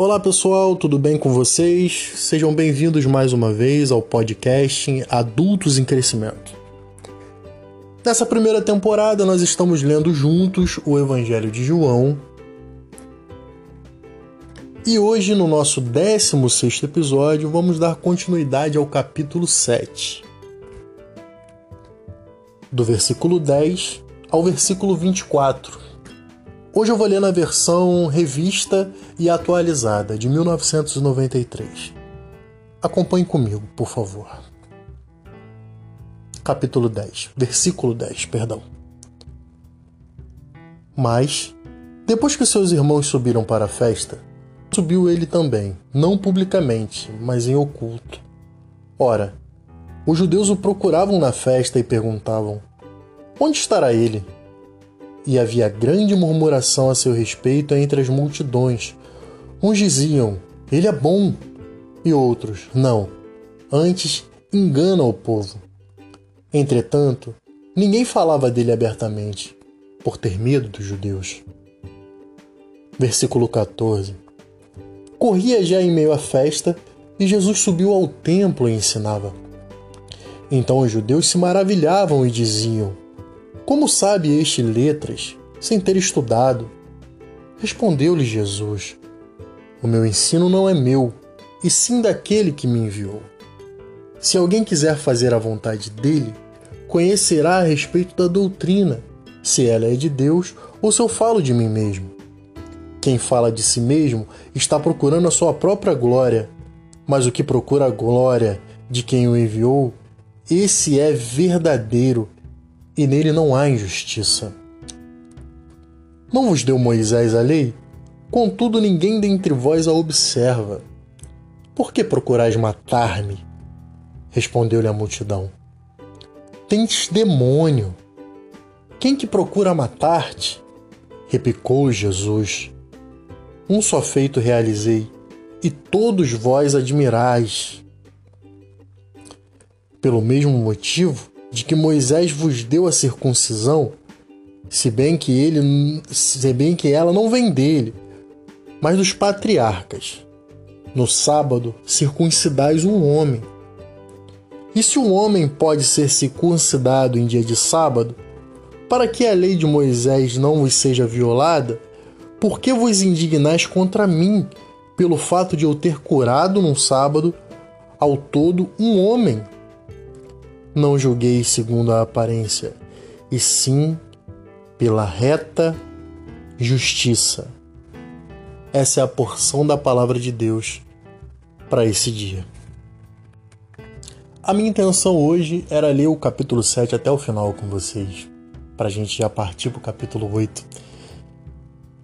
Olá pessoal, tudo bem com vocês? Sejam bem-vindos mais uma vez ao podcast Adultos em Crescimento. Nessa primeira temporada, nós estamos lendo juntos o Evangelho de João. E hoje, no nosso 16 episódio, vamos dar continuidade ao capítulo 7, do versículo 10 ao versículo 24. Hoje eu vou ler na versão revista e atualizada de 1993. Acompanhe comigo, por favor. Capítulo 10, versículo 10, perdão. Mas, depois que seus irmãos subiram para a festa, subiu ele também, não publicamente, mas em oculto. Ora, os judeus o procuravam na festa e perguntavam: Onde estará ele? E havia grande murmuração a seu respeito entre as multidões. Uns diziam: Ele é bom, e outros: Não, antes engana o povo. Entretanto, ninguém falava dele abertamente, por ter medo dos judeus. Versículo 14 Corria já em meio à festa e Jesus subiu ao templo e ensinava. Então os judeus se maravilhavam e diziam: Como sabe este letras, sem ter estudado? Respondeu-lhe Jesus: O meu ensino não é meu, e sim daquele que me enviou. Se alguém quiser fazer a vontade dele, conhecerá a respeito da doutrina, se ela é de Deus ou se eu falo de mim mesmo. Quem fala de si mesmo está procurando a sua própria glória, mas o que procura a glória de quem o enviou, esse é verdadeiro e nele não há injustiça. Não vos deu Moisés a lei? Contudo, ninguém dentre vós a observa. Por que procurais matar-me? Respondeu-lhe a multidão. Tens demônio. Quem que procura matar-te? Replicou Jesus. Um só feito realizei, e todos vós admirais. Pelo mesmo motivo de que Moisés vos deu a circuncisão, se bem que ele, se bem que ela não vem dele, mas dos patriarcas. No sábado circuncidais um homem. E se um homem pode ser circuncidado em dia de sábado, para que a lei de Moisés não vos seja violada, por que vos indignais contra mim, pelo fato de eu ter curado num sábado ao todo um homem? Não julguei segundo a aparência, e sim pela reta justiça. Essa é a porção da palavra de Deus para esse dia. A minha intenção hoje era ler o capítulo 7 até o final com vocês, para a gente já partir para o capítulo 8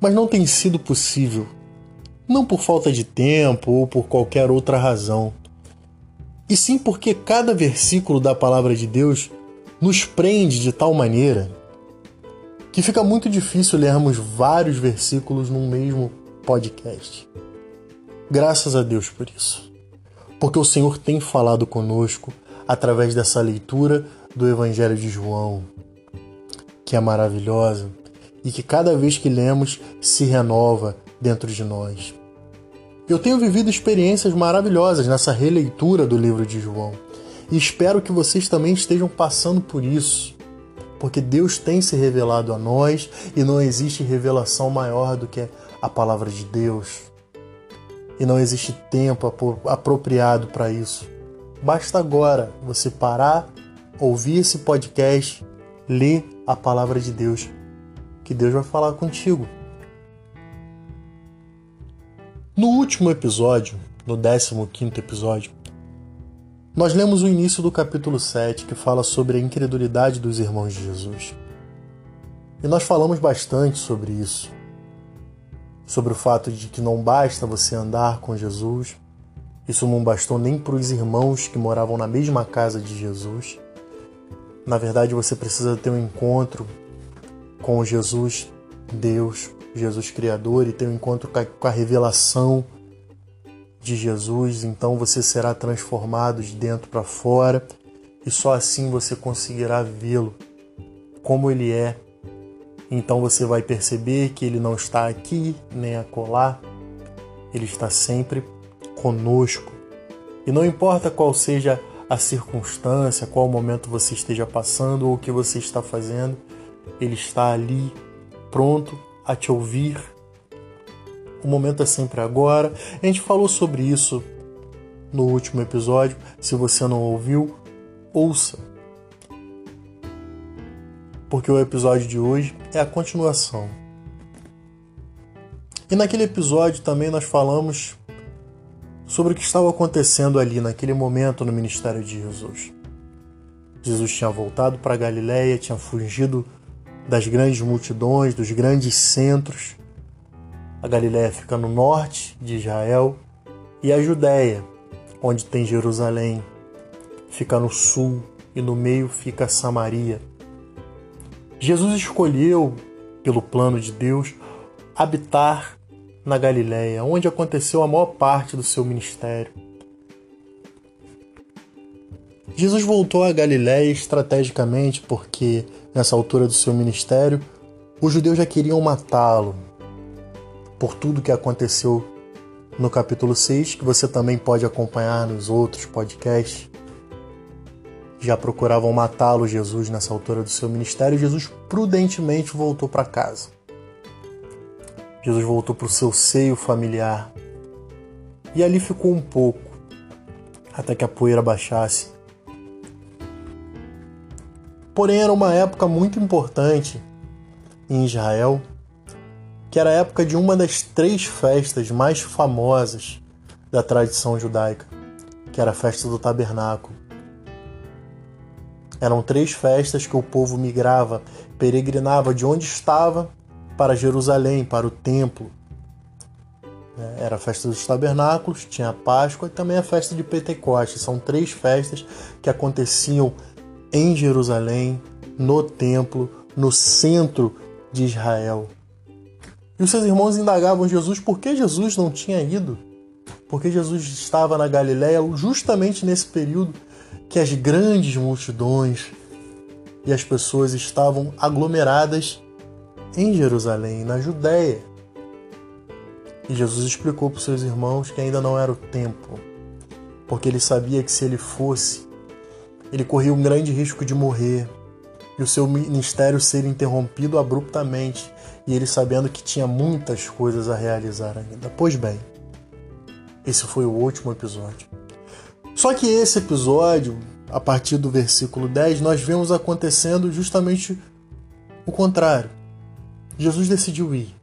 mas não tem sido possível. Não por falta de tempo ou por qualquer outra razão, e sim porque cada versículo da palavra de Deus nos prende de tal maneira que fica muito difícil lermos vários versículos num mesmo podcast. Graças a Deus por isso. Porque o Senhor tem falado conosco através dessa leitura do Evangelho de João, que é maravilhosa, e que cada vez que lemos se renova dentro de nós. Eu tenho vivido experiências maravilhosas nessa releitura do livro de João e espero que vocês também estejam passando por isso, porque Deus tem se revelado a nós e não existe revelação maior do que a palavra de Deus. E não existe tempo apropriado para isso. Basta agora você parar, ouvir esse podcast, ler a palavra de Deus que Deus vai falar contigo. No último episódio, no 15 episódio, nós lemos o início do capítulo 7 que fala sobre a incredulidade dos irmãos de Jesus. E nós falamos bastante sobre isso. Sobre o fato de que não basta você andar com Jesus, isso não bastou nem para os irmãos que moravam na mesma casa de Jesus. Na verdade, você precisa ter um encontro com Jesus, Deus, Jesus Criador, e ter um encontro com a revelação de Jesus, então você será transformado de dentro para fora e só assim você conseguirá vê-lo como ele é. Então você vai perceber que ele não está aqui nem acolá, Ele está sempre conosco. E não importa qual seja a circunstância, qual momento você esteja passando ou o que você está fazendo, Ele está ali, pronto a te ouvir. O momento é sempre agora. A gente falou sobre isso no último episódio. Se você não ouviu, ouça. Porque o episódio de hoje é a continuação. E naquele episódio também nós falamos sobre o que estava acontecendo ali naquele momento no ministério de Jesus. Jesus tinha voltado para Galiléia, tinha fugido das grandes multidões, dos grandes centros. A Galiléia fica no norte de Israel e a Judéia, onde tem Jerusalém, fica no sul e no meio fica Samaria. Jesus escolheu, pelo plano de Deus, habitar na Galiléia, onde aconteceu a maior parte do seu ministério. Jesus voltou à Galiléia estrategicamente porque, nessa altura do seu ministério, os judeus já queriam matá-lo por tudo que aconteceu no capítulo 6, que você também pode acompanhar nos outros podcasts. Já procuravam matá-lo, Jesus, nessa altura do seu ministério, Jesus prudentemente voltou para casa. Jesus voltou para o seu seio familiar. E ali ficou um pouco, até que a poeira baixasse. Porém, era uma época muito importante em Israel, que era a época de uma das três festas mais famosas da tradição judaica, que era a festa do tabernáculo. Eram três festas que o povo migrava, peregrinava de onde estava para Jerusalém, para o templo. É, era a festa dos tabernáculos, tinha a Páscoa e também a festa de Pentecostes. São três festas que aconteciam em Jerusalém, no templo, no centro de Israel. E os seus irmãos indagavam Jesus por que Jesus não tinha ido, porque Jesus estava na Galiléia justamente nesse período que as grandes multidões e as pessoas estavam aglomeradas em Jerusalém, na Judéia. E Jesus explicou para os seus irmãos que ainda não era o tempo, porque ele sabia que se ele fosse, ele corria um grande risco de morrer e o seu ministério ser interrompido abruptamente, e ele sabendo que tinha muitas coisas a realizar ainda. Pois bem, esse foi o último episódio. Só que esse episódio, a partir do versículo 10, nós vemos acontecendo justamente o contrário. Jesus decidiu ir.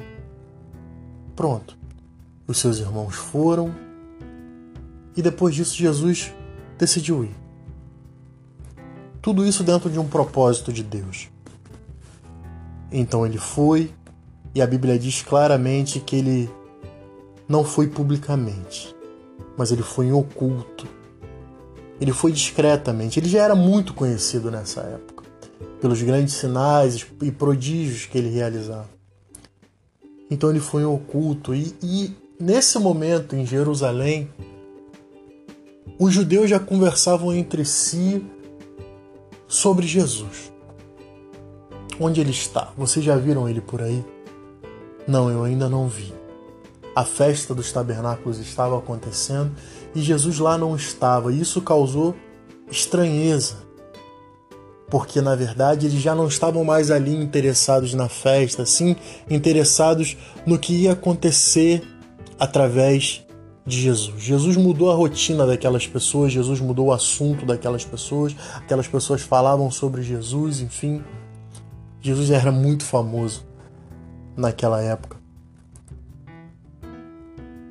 Pronto. Os seus irmãos foram e depois disso Jesus decidiu ir. Tudo isso dentro de um propósito de Deus. Então ele foi e a Bíblia diz claramente que ele não foi publicamente, mas ele foi em oculto. Ele foi discretamente. Ele já era muito conhecido nessa época pelos grandes sinais e prodígios que ele realizava. Então ele foi oculto e, e nesse momento em Jerusalém, os judeus já conversavam entre si sobre Jesus. Onde ele está? Vocês já viram ele por aí? Não, eu ainda não vi. A festa dos tabernáculos estava acontecendo e Jesus lá não estava. Isso causou estranheza porque na verdade eles já não estavam mais ali interessados na festa, sim interessados no que ia acontecer através de Jesus. Jesus mudou a rotina daquelas pessoas, Jesus mudou o assunto daquelas pessoas, aquelas pessoas falavam sobre Jesus, enfim. Jesus era muito famoso naquela época.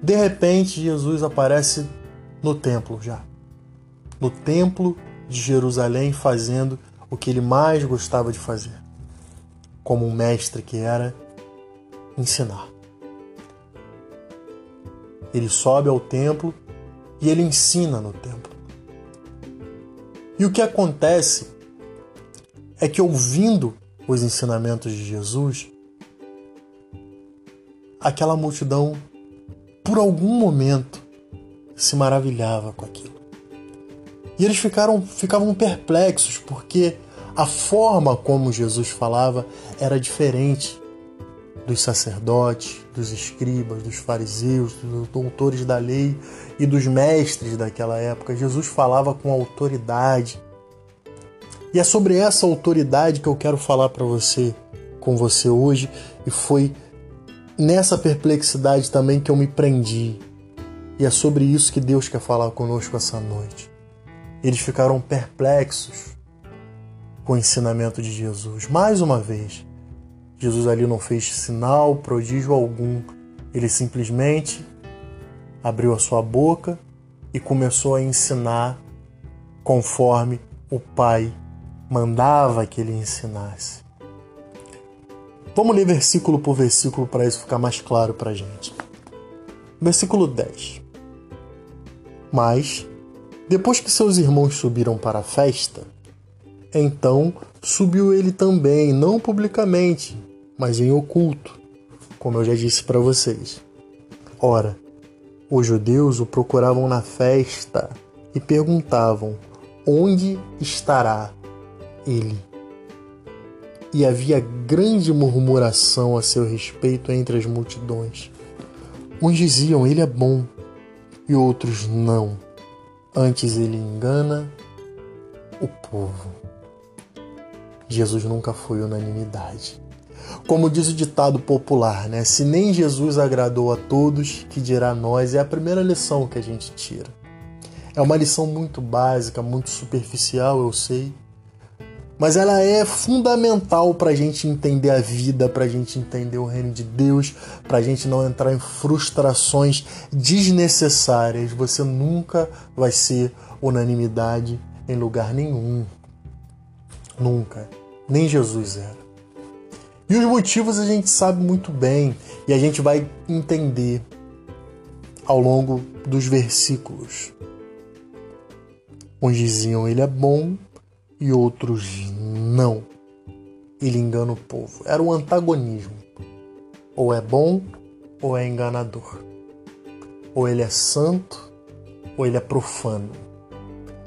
De repente, Jesus aparece no templo já. No templo de Jerusalém, fazendo o que ele mais gostava de fazer, como um mestre que era ensinar. Ele sobe ao templo e ele ensina no templo. E o que acontece é que, ouvindo os ensinamentos de Jesus, aquela multidão, por algum momento, se maravilhava com aquilo. E eles ficaram, ficavam perplexos porque a forma como Jesus falava era diferente. Dos sacerdotes, dos escribas, dos fariseus, dos doutores da lei e dos mestres daquela época. Jesus falava com autoridade. E é sobre essa autoridade que eu quero falar para você, com você hoje, e foi nessa perplexidade também que eu me prendi. E é sobre isso que Deus quer falar conosco essa noite. Eles ficaram perplexos com o ensinamento de Jesus. Mais uma vez, Jesus ali não fez sinal, prodígio algum. Ele simplesmente abriu a sua boca e começou a ensinar conforme o Pai mandava que ele ensinasse. Vamos ler versículo por versículo para isso ficar mais claro para a gente. Versículo 10. Mas, depois que seus irmãos subiram para a festa, então subiu ele também, não publicamente, mas em oculto, como eu já disse para vocês. Ora, os judeus o procuravam na festa e perguntavam: Onde estará ele? E havia grande murmuração a seu respeito entre as multidões. Uns diziam: Ele é bom, e outros não. Antes ele engana o povo. Jesus nunca foi unanimidade. Como diz o ditado popular, né? Se nem Jesus agradou a todos, que dirá a nós? É a primeira lição que a gente tira. É uma lição muito básica, muito superficial, eu sei, mas ela é fundamental para a gente entender a vida, para a gente entender o reino de Deus, para a gente não entrar em frustrações desnecessárias. Você nunca vai ser unanimidade em lugar nenhum. Nunca. Nem Jesus era. E os motivos a gente sabe muito bem e a gente vai entender ao longo dos versículos. Uns diziam ele é bom e outros não. Ele engana o povo. Era um antagonismo. Ou é bom ou é enganador. Ou ele é santo ou ele é profano.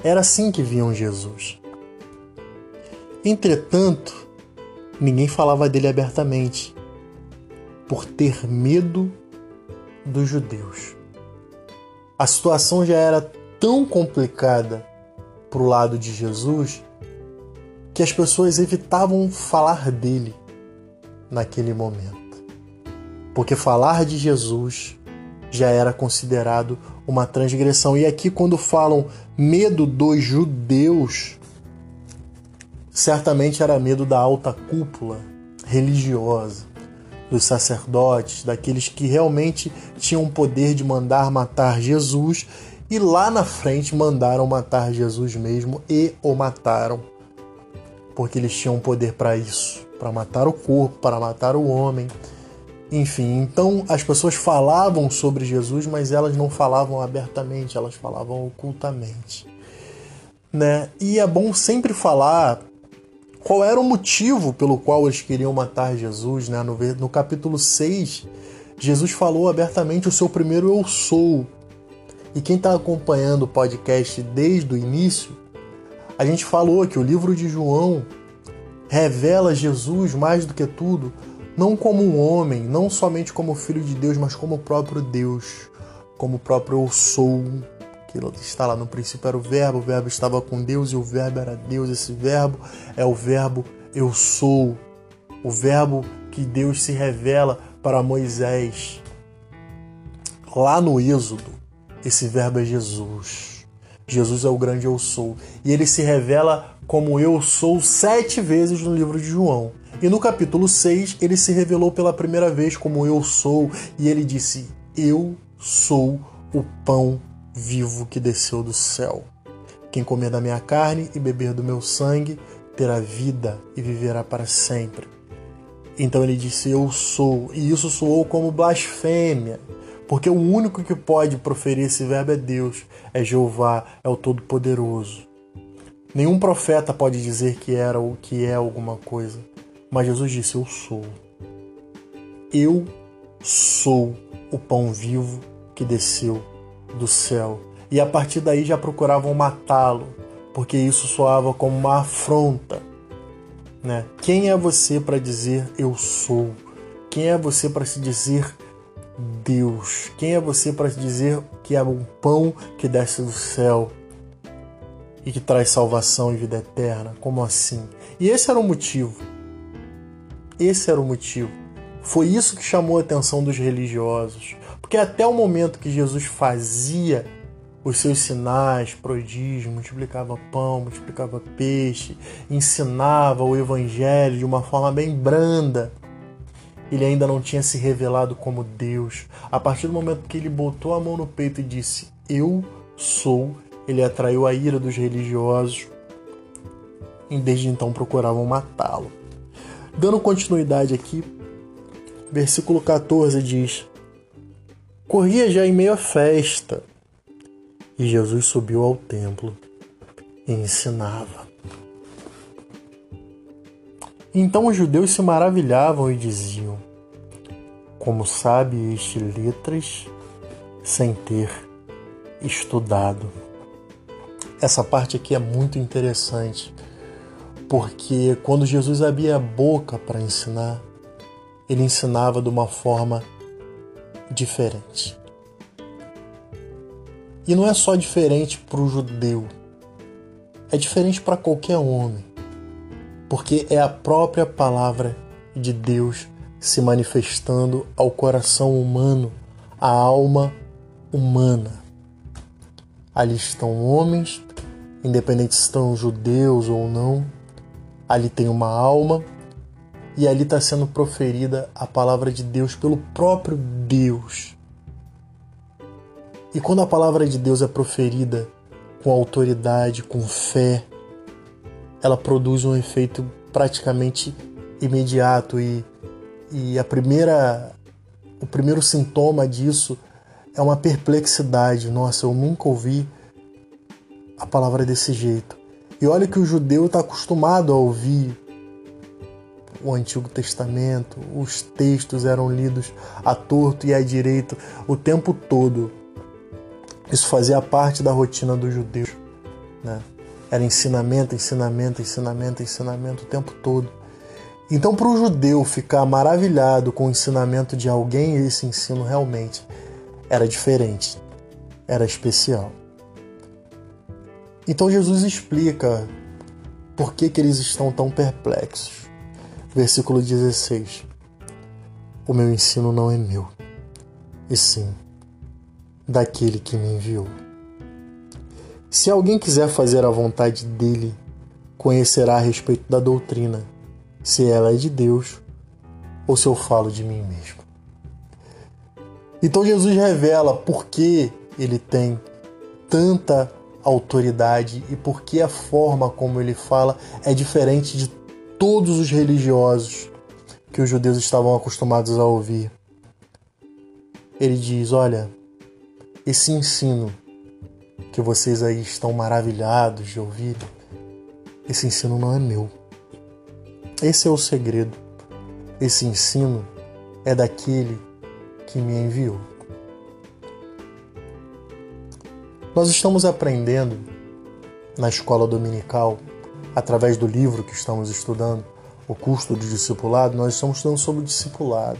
Era assim que viam Jesus. Entretanto, Ninguém falava dele abertamente, por ter medo dos judeus. A situação já era tão complicada para o lado de Jesus que as pessoas evitavam falar dele naquele momento. Porque falar de Jesus já era considerado uma transgressão. E aqui, quando falam medo dos judeus, Certamente era medo da alta cúpula religiosa, dos sacerdotes, daqueles que realmente tinham o poder de mandar matar Jesus e lá na frente mandaram matar Jesus mesmo e o mataram. Porque eles tinham poder para isso, para matar o corpo, para matar o homem. Enfim, então as pessoas falavam sobre Jesus, mas elas não falavam abertamente, elas falavam ocultamente. Né? E é bom sempre falar qual era o motivo pelo qual eles queriam matar Jesus. Né? No, no capítulo 6, Jesus falou abertamente o seu primeiro eu sou. E quem está acompanhando o podcast desde o início, a gente falou que o livro de João revela Jesus mais do que tudo, não como um homem, não somente como filho de Deus, mas como o próprio Deus, como o próprio eu sou, que está lá no princípio era o verbo, o verbo estava com Deus e o verbo era Deus. Esse verbo é o verbo eu sou, o verbo que Deus se revela para Moisés. Lá no Êxodo, esse verbo é Jesus. Jesus é o grande eu sou. E ele se revela como eu sou sete vezes no livro de João. E no capítulo 6, ele se revelou pela primeira vez como eu sou. E ele disse: Eu sou o pão vivo que desceu do céu. Quem comer da minha carne e beber do meu sangue terá vida e viverá para sempre. Então ele disse: Eu sou, e isso soou como blasfêmia, porque o único que pode proferir esse verbo é Deus, é Jeová, é o Todo-Poderoso. Nenhum profeta pode dizer que era ou que é alguma coisa, mas Jesus disse: Eu sou. Eu sou o pão vivo que desceu do céu. E a partir daí já procuravam matá-lo, porque isso soava como uma afronta. Né? Quem é você para dizer eu sou? Quem é você para se dizer Deus? Quem é você para dizer que é um pão que desce do céu e que traz salvação e vida eterna? Como assim? E esse era o motivo. Esse era o motivo. Foi isso que chamou a atenção dos religiosos. Porque até o momento que Jesus fazia os seus sinais, prodígios, multiplicava pão, multiplicava peixe, ensinava o evangelho de uma forma bem branda. Ele ainda não tinha se revelado como Deus. A partir do momento que ele botou a mão no peito e disse: Eu sou, ele atraiu a ira dos religiosos e desde então procuravam matá-lo. Dando continuidade aqui, versículo 14 diz: Corria já em meio à festa e Jesus subiu ao templo e ensinava. Então os judeus se maravilhavam e diziam: Como sabe este letras sem ter estudado? Essa parte aqui é muito interessante, porque quando Jesus abria a boca para ensinar, ele ensinava de uma forma diferente. E não é só diferente para o judeu, é diferente para qualquer homem, porque é a própria palavra de Deus se manifestando ao coração humano, à alma humana. Ali estão homens, independente se estão judeus ou não, ali tem uma alma e ali está sendo proferida a palavra de Deus pelo próprio Deus. E quando a palavra de Deus é proferida com autoridade, com fé, ela produz um efeito praticamente imediato e, e a primeira o primeiro sintoma disso é uma perplexidade. Nossa, eu nunca ouvi a palavra desse jeito. E olha que o judeu está acostumado a ouvir o Antigo Testamento, os textos eram lidos à torto e à direito o tempo todo. Isso fazia parte da rotina dos judeus. Né? Era ensinamento, ensinamento, ensinamento, ensinamento o tempo todo. Então, para o judeu ficar maravilhado com o ensinamento de alguém, esse ensino realmente era diferente, era especial. Então, Jesus explica por que, que eles estão tão perplexos. Versículo 16: O meu ensino não é meu, e sim daquele que me enviou. Se alguém quiser fazer a vontade dele, conhecerá a respeito da doutrina, se ela é de Deus ou se eu falo de mim mesmo. Então Jesus revela por que ele tem tanta autoridade e por que a forma como ele fala é diferente de todos os religiosos que os judeus estavam acostumados a ouvir. Ele diz: Olha, esse ensino que vocês aí estão maravilhados de ouvir, esse ensino não é meu. Esse é o segredo. Esse ensino é daquele que me enviou. Nós estamos aprendendo na escola dominical, através do livro que estamos estudando, o custo do discipulado, nós estamos estudando sobre o discipulado.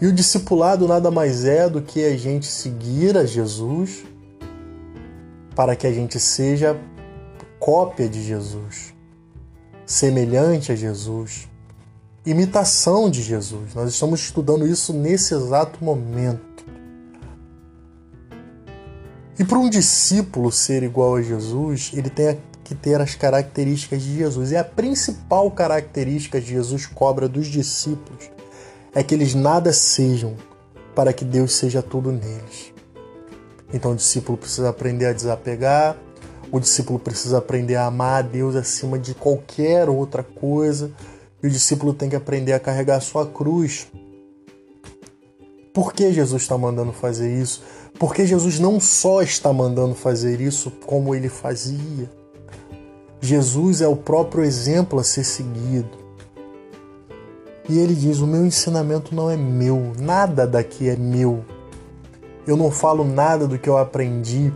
E o discipulado nada mais é do que a gente seguir a Jesus para que a gente seja cópia de Jesus, semelhante a Jesus, imitação de Jesus. Nós estamos estudando isso nesse exato momento. E para um discípulo ser igual a Jesus, ele tem que ter as características de Jesus. E a principal característica que Jesus cobra dos discípulos é que eles nada sejam para que Deus seja tudo neles. Então o discípulo precisa aprender a desapegar, o discípulo precisa aprender a amar a Deus acima de qualquer outra coisa, e o discípulo tem que aprender a carregar a sua cruz. Por que Jesus está mandando fazer isso? Porque Jesus não só está mandando fazer isso como ele fazia. Jesus é o próprio exemplo a ser seguido. E ele diz: O meu ensinamento não é meu, nada daqui é meu. Eu não falo nada do que eu aprendi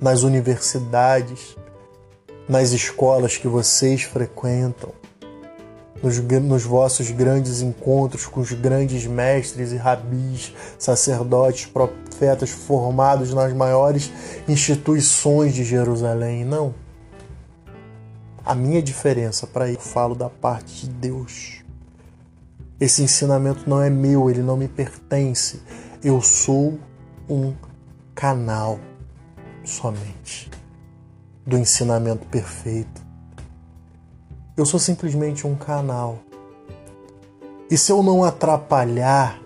nas universidades, nas escolas que vocês frequentam. nos, nos, vossos grandes encontros com os grandes mestres e rabis, sacerdotes, profetas formados nas maiores instituições de Jerusalém. Não. A minha diferença para eu falo da parte de Deus. Esse ensinamento não é meu, ele não me pertence. Eu sou um canal somente do ensinamento perfeito. Eu sou simplesmente um canal. E se eu não atrapalhar,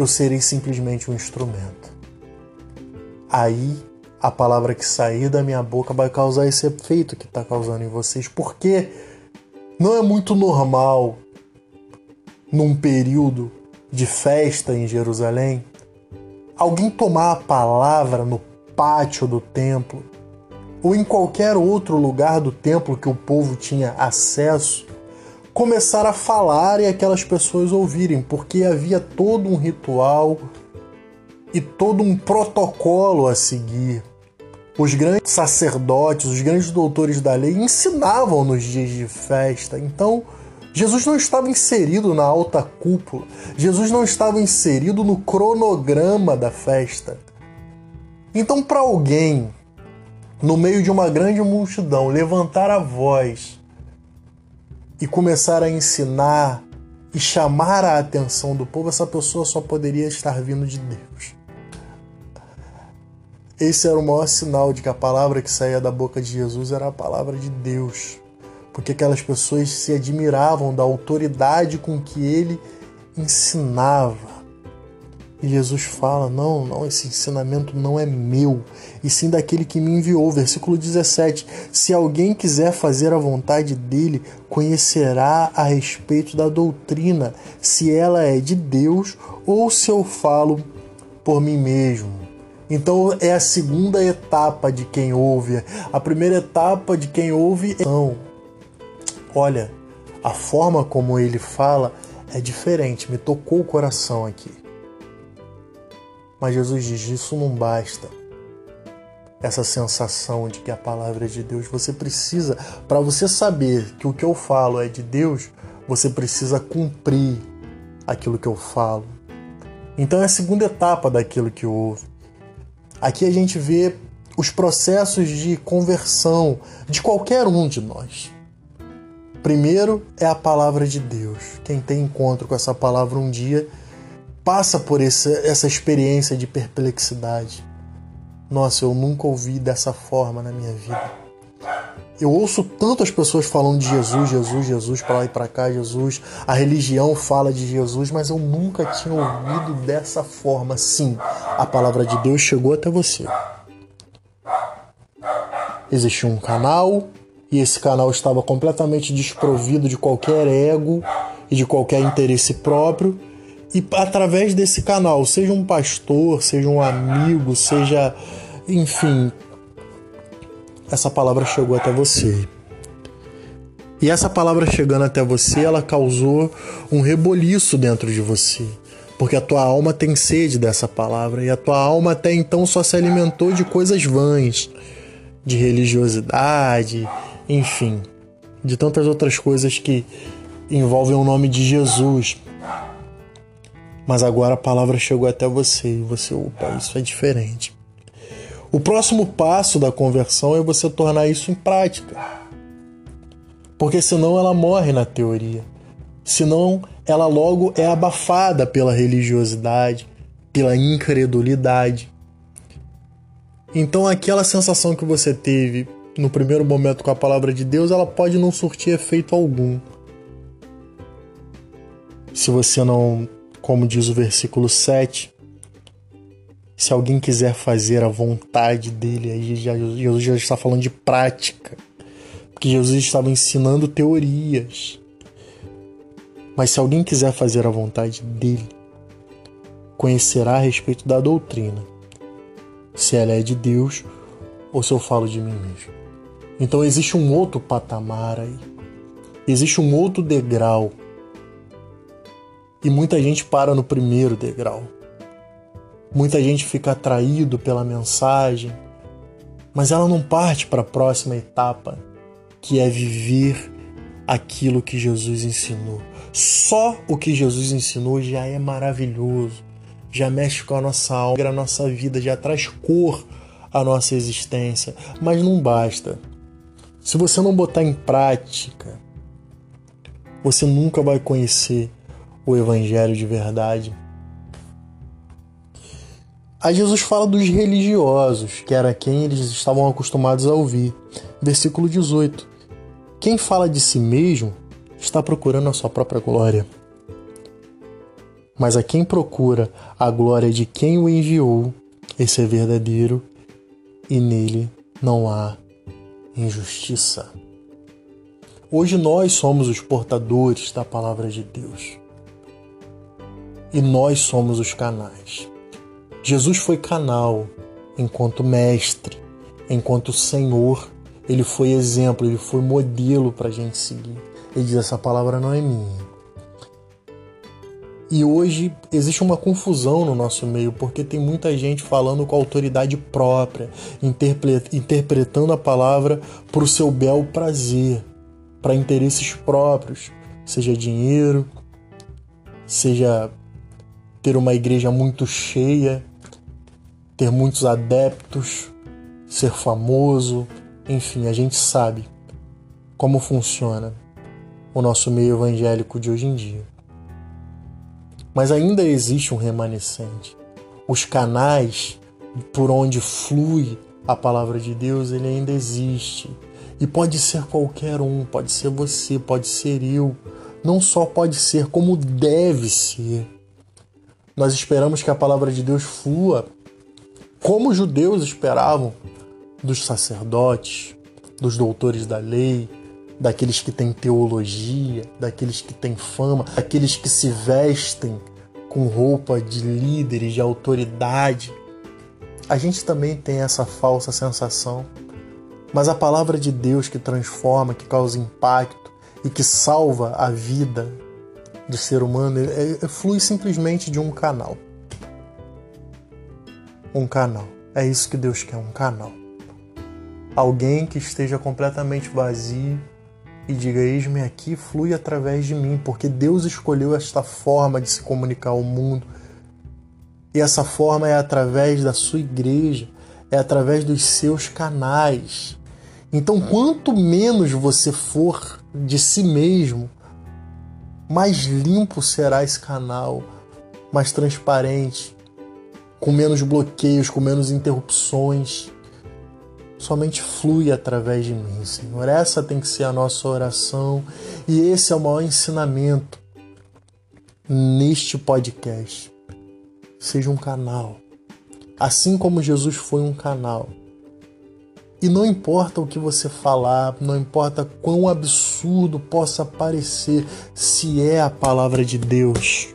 eu serei simplesmente um instrumento. Aí a palavra que sair da minha boca vai causar esse efeito que está causando em vocês, porque não é muito normal num período de festa em Jerusalém alguém tomar a palavra no pátio do templo ou em qualquer outro lugar do templo que o povo tinha acesso, começar a falar e aquelas pessoas ouvirem, porque havia todo um ritual e todo um protocolo a seguir. Os grandes sacerdotes, os grandes doutores da lei ensinavam nos dias de festa. Então, Jesus não estava inserido na alta cúpula, Jesus não estava inserido no cronograma da festa. Então, para alguém, no meio de uma grande multidão, levantar a voz e começar a ensinar e chamar a atenção do povo, essa pessoa só poderia estar vindo de Deus. Esse era o maior sinal de que a palavra que saía da boca de Jesus era a palavra de Deus, porque aquelas pessoas se admiravam da autoridade com que ele ensinava. E Jesus fala: Não, não, esse ensinamento não é meu, e sim daquele que me enviou. Versículo 17: Se alguém quiser fazer a vontade dele, conhecerá a respeito da doutrina, se ela é de Deus ou se eu falo por mim mesmo. Então é a segunda etapa de quem ouve. A primeira etapa de quem ouve é não. Olha, a forma como ele fala é diferente, me tocou o coração aqui. Mas Jesus diz: isso não basta. Essa sensação de que a palavra é de Deus, você precisa, para você saber que o que eu falo é de Deus, você precisa cumprir aquilo que eu falo. Então é a segunda etapa daquilo que ouve. Aqui a gente vê os processos de conversão de qualquer um de nós. Primeiro é a palavra de Deus. Quem tem encontro com essa palavra um dia passa por essa, essa experiência de perplexidade. Nossa, eu nunca ouvi dessa forma na minha vida. Eu ouço tantas pessoas falando de Jesus, Jesus, Jesus, para lá e para cá, Jesus. A religião fala de Jesus, mas eu nunca tinha ouvido dessa forma. Sim, a palavra de Deus chegou até você. Existia um canal e esse canal estava completamente desprovido de qualquer ego e de qualquer interesse próprio e através desse canal, seja um pastor, seja um amigo, seja, enfim, essa palavra chegou até você. E essa palavra chegando até você, ela causou um reboliço dentro de você. Porque a tua alma tem sede dessa palavra. E a tua alma até então só se alimentou de coisas vãs, de religiosidade, enfim, de tantas outras coisas que envolvem o nome de Jesus mas agora a palavra chegou até você e você, opa, isso é diferente. O próximo passo da conversão é você tornar isso em prática. Porque senão ela morre na teoria. Senão ela logo é abafada pela religiosidade, pela incredulidade. Então aquela sensação que você teve no primeiro momento com a palavra de Deus, ela pode não surtir efeito algum. Se você não como diz o versículo 7. Se alguém quiser fazer a vontade dele, aí Jesus já está falando de prática. Porque Jesus estava ensinando teorias. Mas se alguém quiser fazer a vontade dele, conhecerá a respeito da doutrina, se ela é de Deus ou se eu falo de mim mesmo. Então existe um outro patamar aí. Existe um outro degrau e muita gente para no primeiro degrau. Muita gente fica atraído pela mensagem, mas ela não parte para a próxima etapa, que é viver aquilo que Jesus ensinou. Só o que Jesus ensinou já é maravilhoso, já mexe com a nossa alma, a nossa vida, já traz cor à nossa existência. Mas não basta. Se você não botar em prática, você nunca vai conhecer o Evangelho de verdade. Aí Jesus fala dos religiosos, que era quem eles estavam acostumados a ouvir. Versículo 18. Quem fala de si mesmo está procurando a sua própria glória. Mas a quem procura a glória de quem o enviou, esse é verdadeiro e nele não há injustiça. Hoje nós somos os portadores da palavra de Deus. E nós somos os canais. Jesus foi canal enquanto mestre, enquanto Senhor. Ele foi exemplo, ele foi modelo para a gente seguir. Ele diz: essa palavra não é minha. E hoje existe uma confusão no nosso meio, porque tem muita gente falando com autoridade própria, interpretando a palavra para o seu bel prazer, para interesses próprios, seja dinheiro, seja ter uma igreja muito cheia, ter muitos adeptos, ser famoso, enfim, a gente sabe como funciona o nosso meio evangélico de hoje em dia. Mas ainda existe um remanescente. Os canais por onde flui a palavra de Deus, ele ainda existe. E pode ser qualquer um, pode ser você, pode ser eu. Não só pode ser, como deve ser. Nós esperamos que a palavra de Deus flua como os judeus esperavam dos sacerdotes, dos doutores da lei, daqueles que têm teologia, daqueles que têm fama, daqueles que se vestem com roupa de líderes, de autoridade. A gente também tem essa falsa sensação. Mas a palavra de Deus que transforma, que causa impacto e que salva a vida do ser humano é, é, flui simplesmente de um canal um canal. É isso que Deus quer, um canal. Alguém que esteja completamente vazio e diga: Eis-me aqui, flui através de mim, porque Deus escolheu esta forma de se comunicar ao mundo. E essa forma é através da sua igreja, é através dos seus canais. Então, quanto menos você for de si mesmo, mais limpo será esse canal, mais transparente, com menos bloqueios, com menos interrupções. Somente flui através de mim, Senhor. Essa tem que ser a nossa oração e esse é o maior ensinamento neste podcast. Seja um canal. Assim como Jesus foi um canal. E não importa o que você falar, não importa quão absurdo possa parecer, se é a palavra de Deus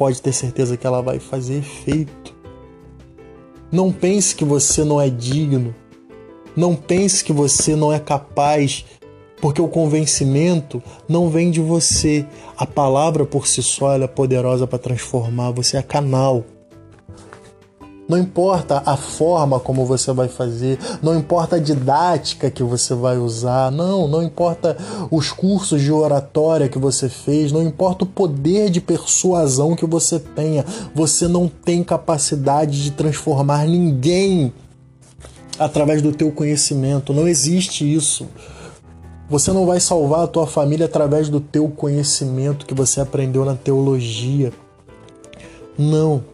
pode ter certeza que ela vai fazer efeito. Não pense que você não é digno. Não pense que você não é capaz, porque o convencimento não vem de você. A palavra por si só é poderosa para transformar. Você é canal. Não importa a forma como você vai fazer, não importa a didática que você vai usar, não, não importa os cursos de oratória que você fez, não importa o poder de persuasão que você tenha, você não tem capacidade de transformar ninguém através do teu conhecimento, não existe isso. Você não vai salvar a tua família através do teu conhecimento que você aprendeu na teologia. Não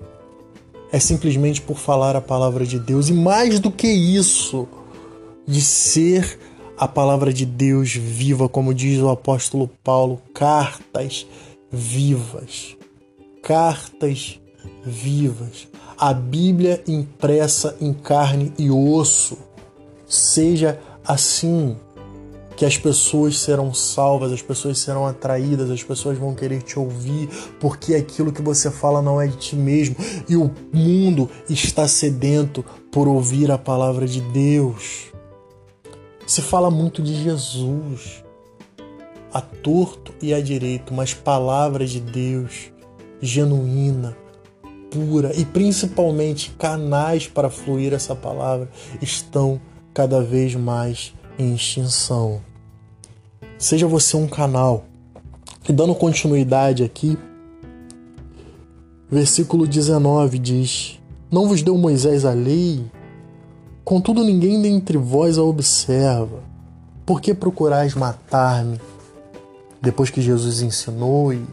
é simplesmente por falar a palavra de Deus e mais do que isso, de ser a palavra de Deus viva, como diz o apóstolo Paulo, cartas vivas. Cartas vivas. A Bíblia impressa em carne e osso. Seja assim que as pessoas serão salvas, as pessoas serão atraídas, as pessoas vão querer te ouvir, porque aquilo que você fala não é de ti mesmo e o mundo está sedento por ouvir a palavra de Deus. Se fala muito de Jesus, a torto e a direito, mas palavra de Deus genuína, pura e principalmente canais para fluir essa palavra estão cada vez mais em extinção. Seja você um canal. E dando continuidade aqui, versículo 19 diz: Não vos deu Moisés a lei, contudo ninguém dentre vós a observa. Por que procurais matar-me? Depois que Jesus ensinou e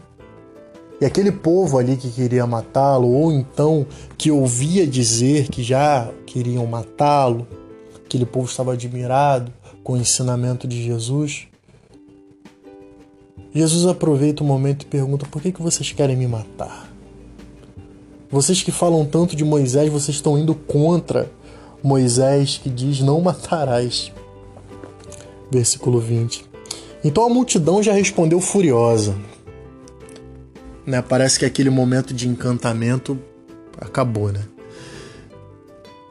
e aquele povo ali que queria matá-lo, ou então que ouvia dizer que já queriam matá-lo, aquele povo estava admirado com o ensinamento de Jesus. Jesus aproveita o momento e pergunta: por que, que vocês querem me matar? Vocês que falam tanto de Moisés, vocês estão indo contra Moisés que diz: não matarás. Versículo 20. Então a multidão já respondeu furiosa: né? Parece que aquele momento de encantamento acabou, né?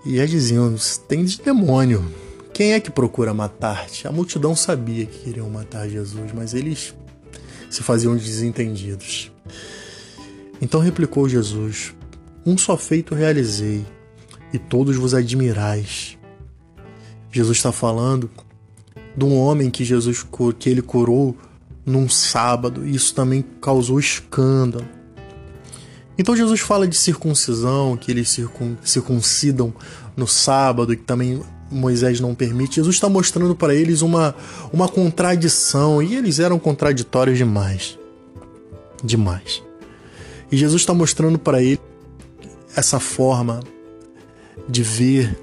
E eles diziam: tem de demônio. Quem é que procura matar-te? A multidão sabia que queriam matar Jesus, mas eles se faziam desentendidos. Então replicou Jesus: Um só feito realizei, e todos vos admirais. Jesus está falando de um homem que Jesus que ele curou num sábado. E isso também causou escândalo. Então Jesus fala de circuncisão, que eles circun, circuncidam no sábado, que também Moisés não permite. Jesus está mostrando para eles uma, uma contradição, e eles eram contraditórios demais. Demais. E Jesus está mostrando para eles essa forma de ver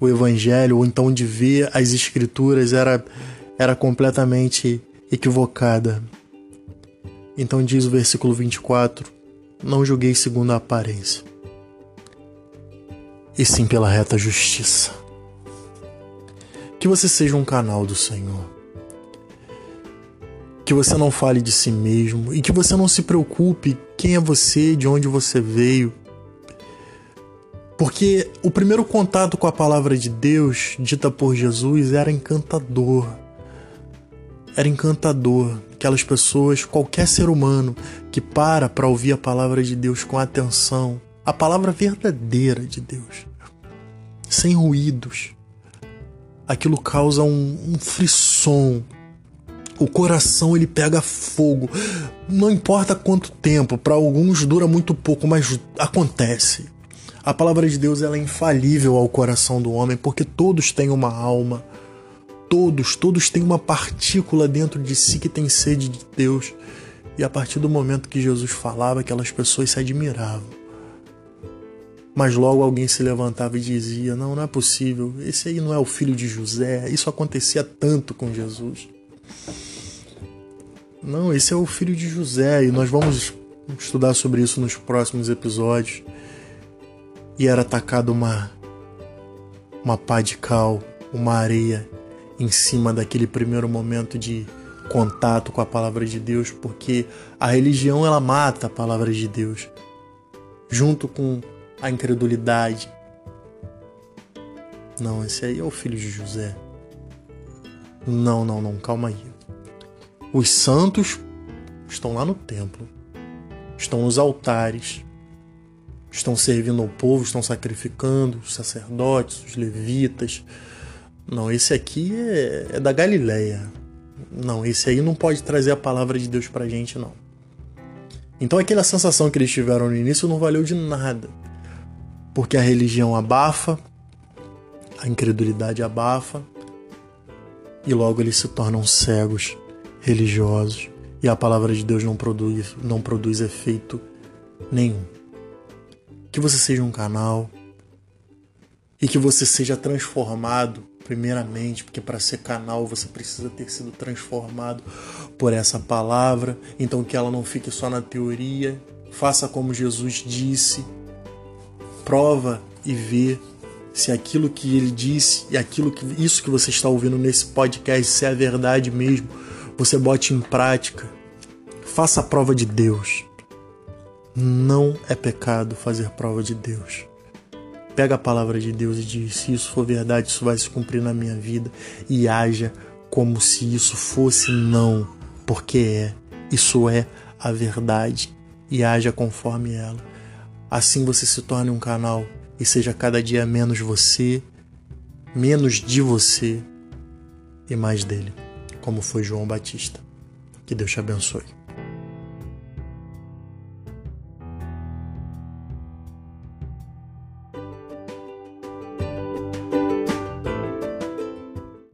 o Evangelho, ou então de ver as Escrituras, era, era completamente equivocada. Então diz o versículo 24: Não julguei segundo a aparência, e sim pela reta justiça. Que você seja um canal do Senhor. Que você não fale de si mesmo e que você não se preocupe quem é você, de onde você veio. Porque o primeiro contato com a palavra de Deus, dita por Jesus, era encantador era encantador. Aquelas pessoas, qualquer ser humano que para para ouvir a palavra de Deus com atenção, a palavra verdadeira de Deus, sem ruídos, aquilo causa um, um frisson. O coração ele pega fogo. Não importa quanto tempo, para alguns dura muito pouco, mas acontece. A palavra de Deus ela é infalível ao coração do homem, porque todos têm uma alma todos, todos têm uma partícula dentro de si que tem sede de Deus. E a partir do momento que Jesus falava, aquelas pessoas se admiravam. Mas logo alguém se levantava e dizia: Não, não é possível, esse aí não é o filho de José. Isso acontecia tanto com Jesus. Não, esse é o filho de José e nós vamos estudar sobre isso nos próximos episódios. E era atacado uma uma pá de cal, uma areia em cima daquele primeiro momento de contato com a palavra de Deus, porque a religião ela mata a palavra de Deus, junto com a incredulidade. Não, esse aí é o filho de José. Não, não, não, calma aí. Os santos estão lá no templo, estão nos altares, estão servindo ao povo, estão sacrificando os sacerdotes, os levitas, não, esse aqui é, é da Galileia. Não, esse aí não pode trazer a palavra de Deus pra gente, não. Então aquela sensação que eles tiveram no início não valeu de nada. Porque a religião abafa, a incredulidade abafa, e logo eles se tornam cegos religiosos, e a palavra de Deus não produz, não produz efeito nenhum. Que você seja um canal e que você seja transformado primeiramente, porque para ser canal você precisa ter sido transformado por essa palavra, então que ela não fique só na teoria, faça como Jesus disse, prova e vê se aquilo que ele disse e aquilo que isso que você está ouvindo nesse podcast se é verdade mesmo, você bote em prática. Faça a prova de Deus. Não é pecado fazer prova de Deus. Pega a palavra de Deus e diz: se isso for verdade, isso vai se cumprir na minha vida. E haja como se isso fosse não, porque é. Isso é a verdade. E haja conforme ela. Assim você se torne um canal e seja cada dia menos você, menos de você e mais dele. como foi João Batista. Que Deus te abençoe.